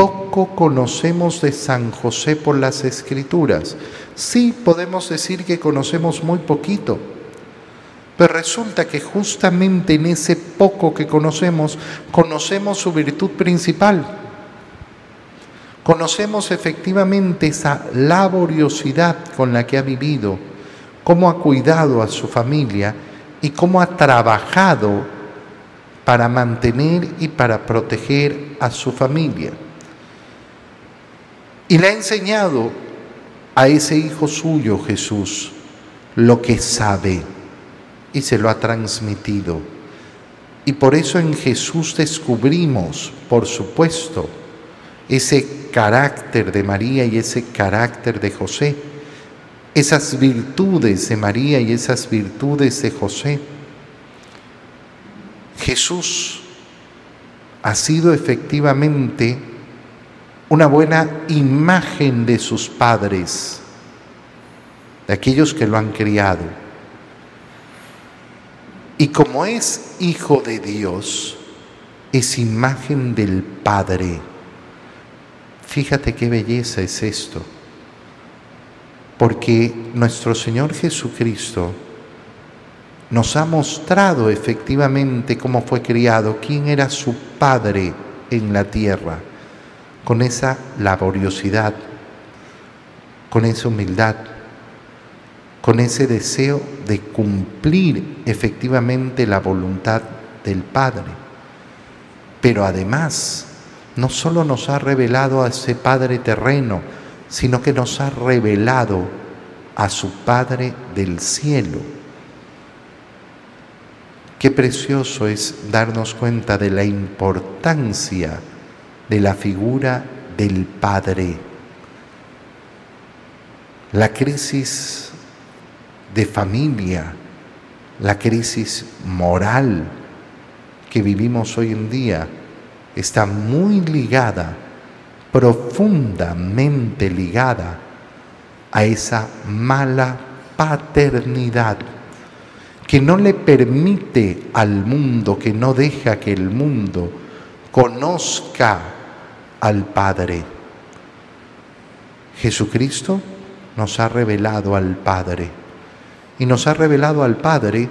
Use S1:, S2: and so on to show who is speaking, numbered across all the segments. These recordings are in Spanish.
S1: poco conocemos de San José por las escrituras. Sí, podemos decir que conocemos muy poquito, pero resulta que justamente en ese poco que conocemos, conocemos su virtud principal. Conocemos efectivamente esa laboriosidad con la que ha vivido, cómo ha cuidado a su familia y cómo ha trabajado para mantener y para proteger a su familia. Y le ha enseñado a ese hijo suyo, Jesús, lo que sabe y se lo ha transmitido. Y por eso en Jesús descubrimos, por supuesto, ese carácter de María y ese carácter de José, esas virtudes de María y esas virtudes de José. Jesús ha sido efectivamente una buena imagen de sus padres, de aquellos que lo han criado y como es hijo de Dios, es imagen del Padre. Fíjate qué belleza es esto. Porque nuestro Señor Jesucristo nos ha mostrado efectivamente cómo fue criado, quién era su Padre en la tierra, con esa laboriosidad, con esa humildad, con ese deseo de cumplir efectivamente la voluntad del Padre. Pero además, no solo nos ha revelado a ese Padre terreno, sino que nos ha revelado a su Padre del cielo. Qué precioso es darnos cuenta de la importancia de la figura del Padre. La crisis de familia, la crisis moral que vivimos hoy en día está muy ligada, profundamente ligada a esa mala paternidad que no le permite al mundo, que no deja que el mundo conozca al Padre. Jesucristo nos ha revelado al Padre y nos ha revelado al Padre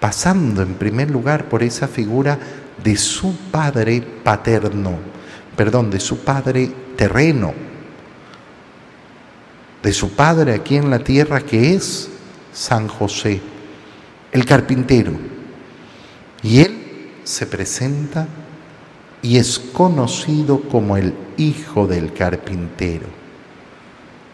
S1: pasando en primer lugar por esa figura de su Padre paterno, perdón, de su Padre terreno, de su Padre aquí en la tierra que es San José, el carpintero. Y él se presenta y es conocido como el Hijo del Carpintero.